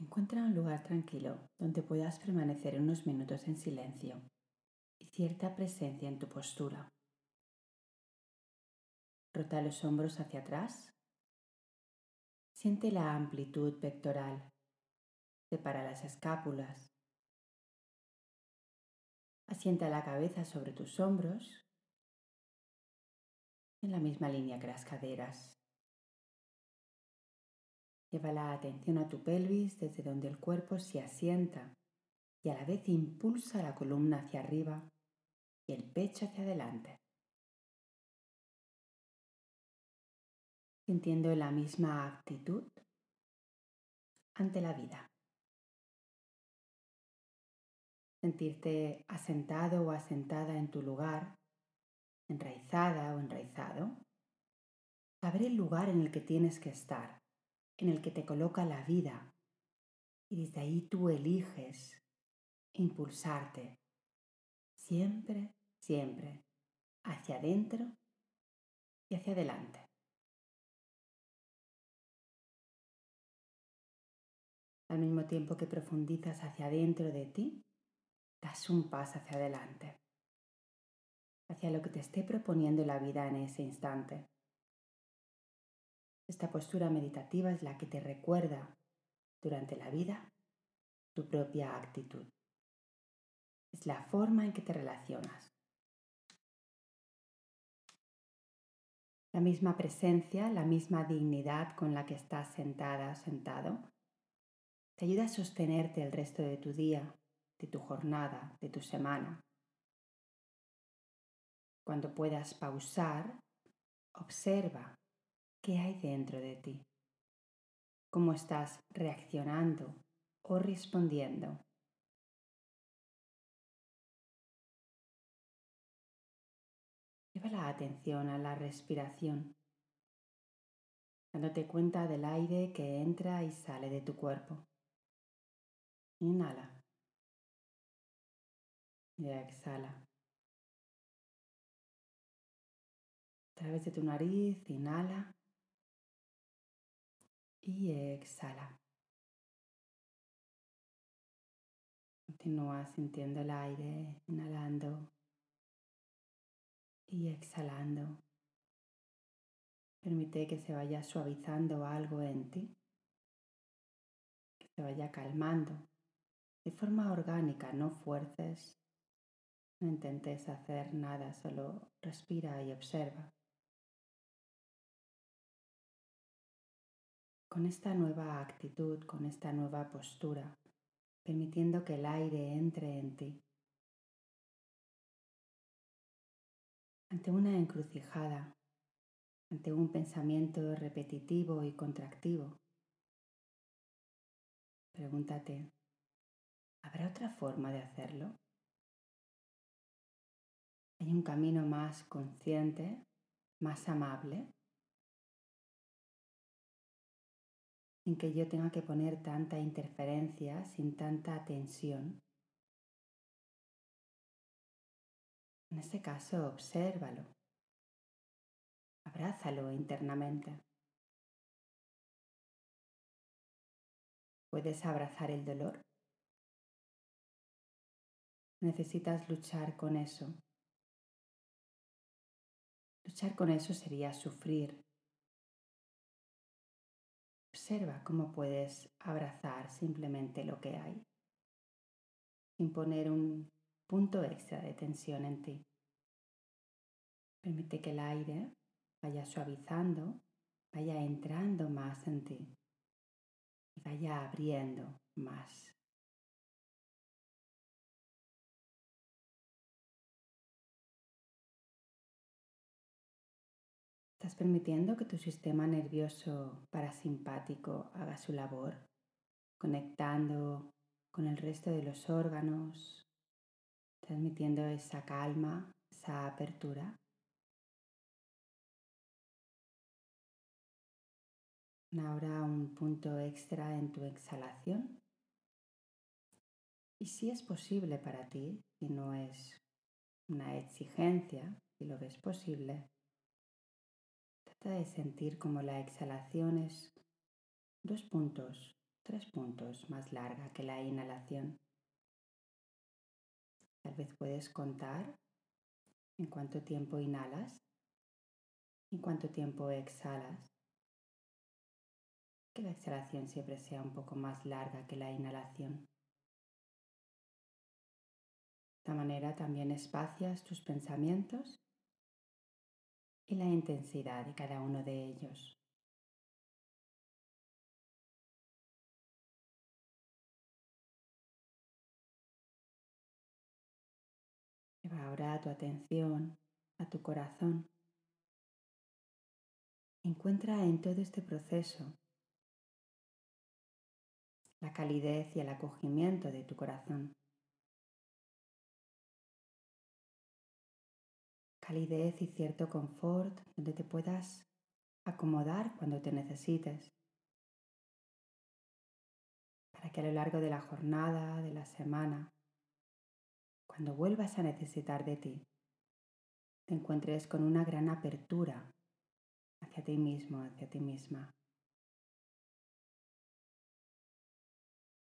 Encuentra un lugar tranquilo donde puedas permanecer unos minutos en silencio y cierta presencia en tu postura. Rota los hombros hacia atrás. Siente la amplitud pectoral. Separa las escápulas. Asienta la cabeza sobre tus hombros en la misma línea que las caderas. Lleva la atención a tu pelvis desde donde el cuerpo se asienta y a la vez impulsa la columna hacia arriba y el pecho hacia adelante. Sintiendo la misma actitud ante la vida. Sentirte asentado o asentada en tu lugar, enraizada o enraizado. Saber el lugar en el que tienes que estar en el que te coloca la vida y desde ahí tú eliges impulsarte siempre, siempre hacia adentro y hacia adelante. Al mismo tiempo que profundizas hacia adentro de ti, das un paso hacia adelante, hacia lo que te esté proponiendo la vida en ese instante. Esta postura meditativa es la que te recuerda durante la vida tu propia actitud. Es la forma en que te relacionas. La misma presencia, la misma dignidad con la que estás sentada, sentado, te ayuda a sostenerte el resto de tu día, de tu jornada, de tu semana. Cuando puedas pausar, observa qué hay dentro de ti, cómo estás reaccionando o respondiendo. Lleva la atención a la respiración, dándote cuenta del aire que entra y sale de tu cuerpo. Inhala. Y exhala. A través de tu nariz, inhala y exhala. Continúa sintiendo el aire, inhalando y exhalando. Permite que se vaya suavizando algo en ti, que se vaya calmando de forma orgánica, no fuerces, no intentes hacer nada, solo respira y observa. Con esta nueva actitud, con esta nueva postura, permitiendo que el aire entre en ti. Ante una encrucijada, ante un pensamiento repetitivo y contractivo, pregúntate, ¿habrá otra forma de hacerlo? ¿Hay un camino más consciente, más amable? Sin que yo tenga que poner tanta interferencia, sin tanta tensión. En este caso, obsérvalo, abrázalo internamente. ¿Puedes abrazar el dolor? Necesitas luchar con eso. Luchar con eso sería sufrir, Observa cómo puedes abrazar simplemente lo que hay, sin poner un punto extra de tensión en ti. Permite que el aire vaya suavizando, vaya entrando más en ti y vaya abriendo más. Estás permitiendo que tu sistema nervioso parasimpático haga su labor, conectando con el resto de los órganos, transmitiendo esa calma, esa apertura. Ahora un punto extra en tu exhalación. Y si es posible para ti, si no es una exigencia, si lo ves posible, De sentir como la exhalación es dos puntos tres puntos más larga que la inhalación. Tal vez puedes contar en cuánto tiempo inhalas y cuánto tiempo exhalas. Que la exhalación siempre sea un poco más larga que la inhalación. De esta manera también espacias tus pensamientos y la intensidad de cada uno de ellos. Lleva ahora tu atención a tu corazón. Encuentra en todo este proceso la calidez y el acogimiento de tu corazón. Calidez y cierto confort donde te puedas acomodar cuando te necesites. Para que a lo largo de la jornada, de la semana, cuando vuelvas a necesitar de ti, te encuentres con una gran apertura hacia ti mismo, hacia ti misma.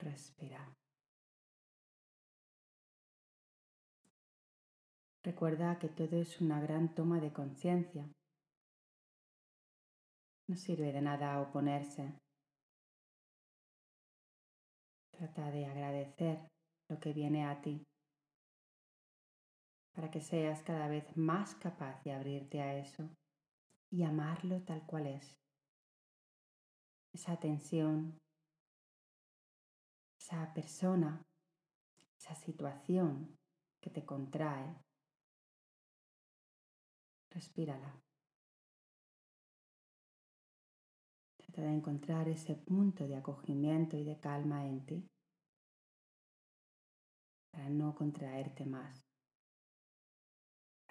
Respira. Recuerda que todo es una gran toma de conciencia. No sirve de nada oponerse. Trata de agradecer lo que viene a ti para que seas cada vez más capaz de abrirte a eso y amarlo tal cual es. Esa tensión, esa persona, esa situación que te contrae, respírala. Trata de encontrar ese punto de acogimiento y de calma en ti para no contraerte más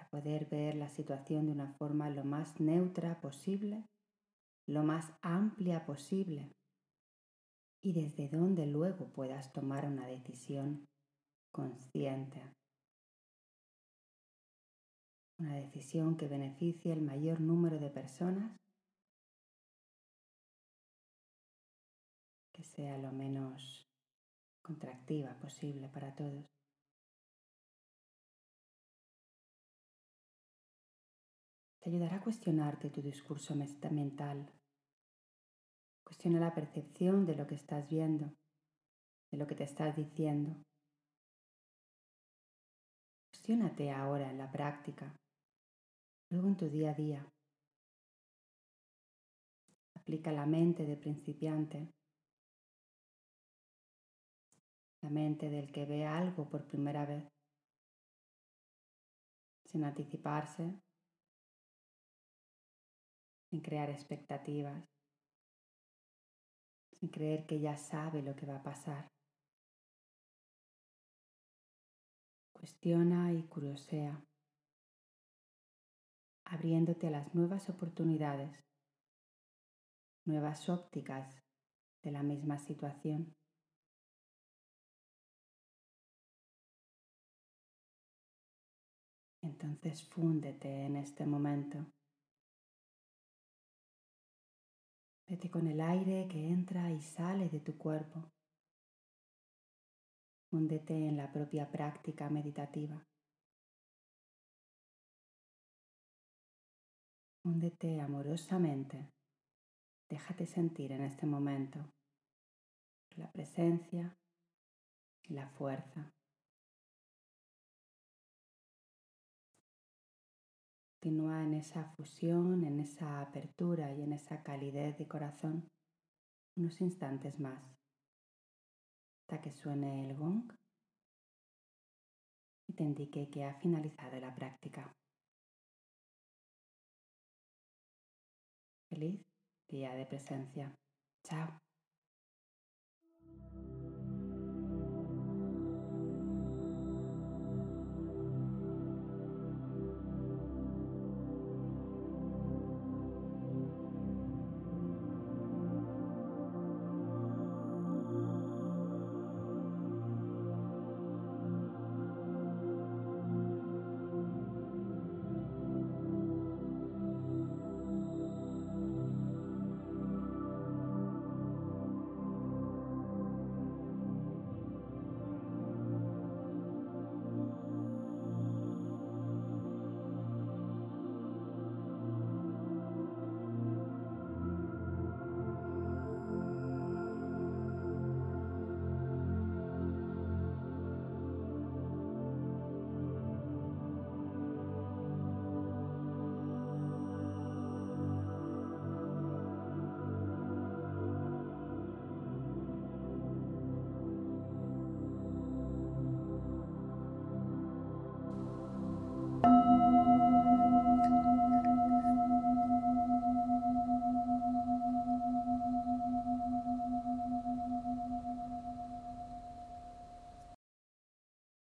poder ver la situación de una forma lo más neutra posible, lo más amplia posible y desde donde luego puedas tomar una decisión consciente. Una decisión que beneficie el mayor número de personas, que sea lo menos contractiva posible para todos. te ayudará a cuestionarte tu discurso mental. Cuestiona la percepción de lo que estás viendo, de lo que te estás diciendo. Cuestiónate ahora en la práctica, luego en tu día a día. Aplica la mente de principiante, la mente del que ve algo por primera vez, sin anticiparse. Sin crear expectativas, sin creer que ya sabe lo que va a pasar. Cuestiona y curiosea, abriéndote a las nuevas oportunidades, nuevas ópticas de la misma situación. Entonces fúndete en este momento. Vete con el aire que entra y sale de tu cuerpo. Húndete en la propia práctica meditativa. Húndete amorosamente. Déjate sentir en este momento la presencia y la fuerza. Continúa en esa fusión, en esa apertura y en esa calidez de corazón unos instantes más hasta que suene el gong y te indique que ha finalizado la práctica. Feliz día de presencia. Chao.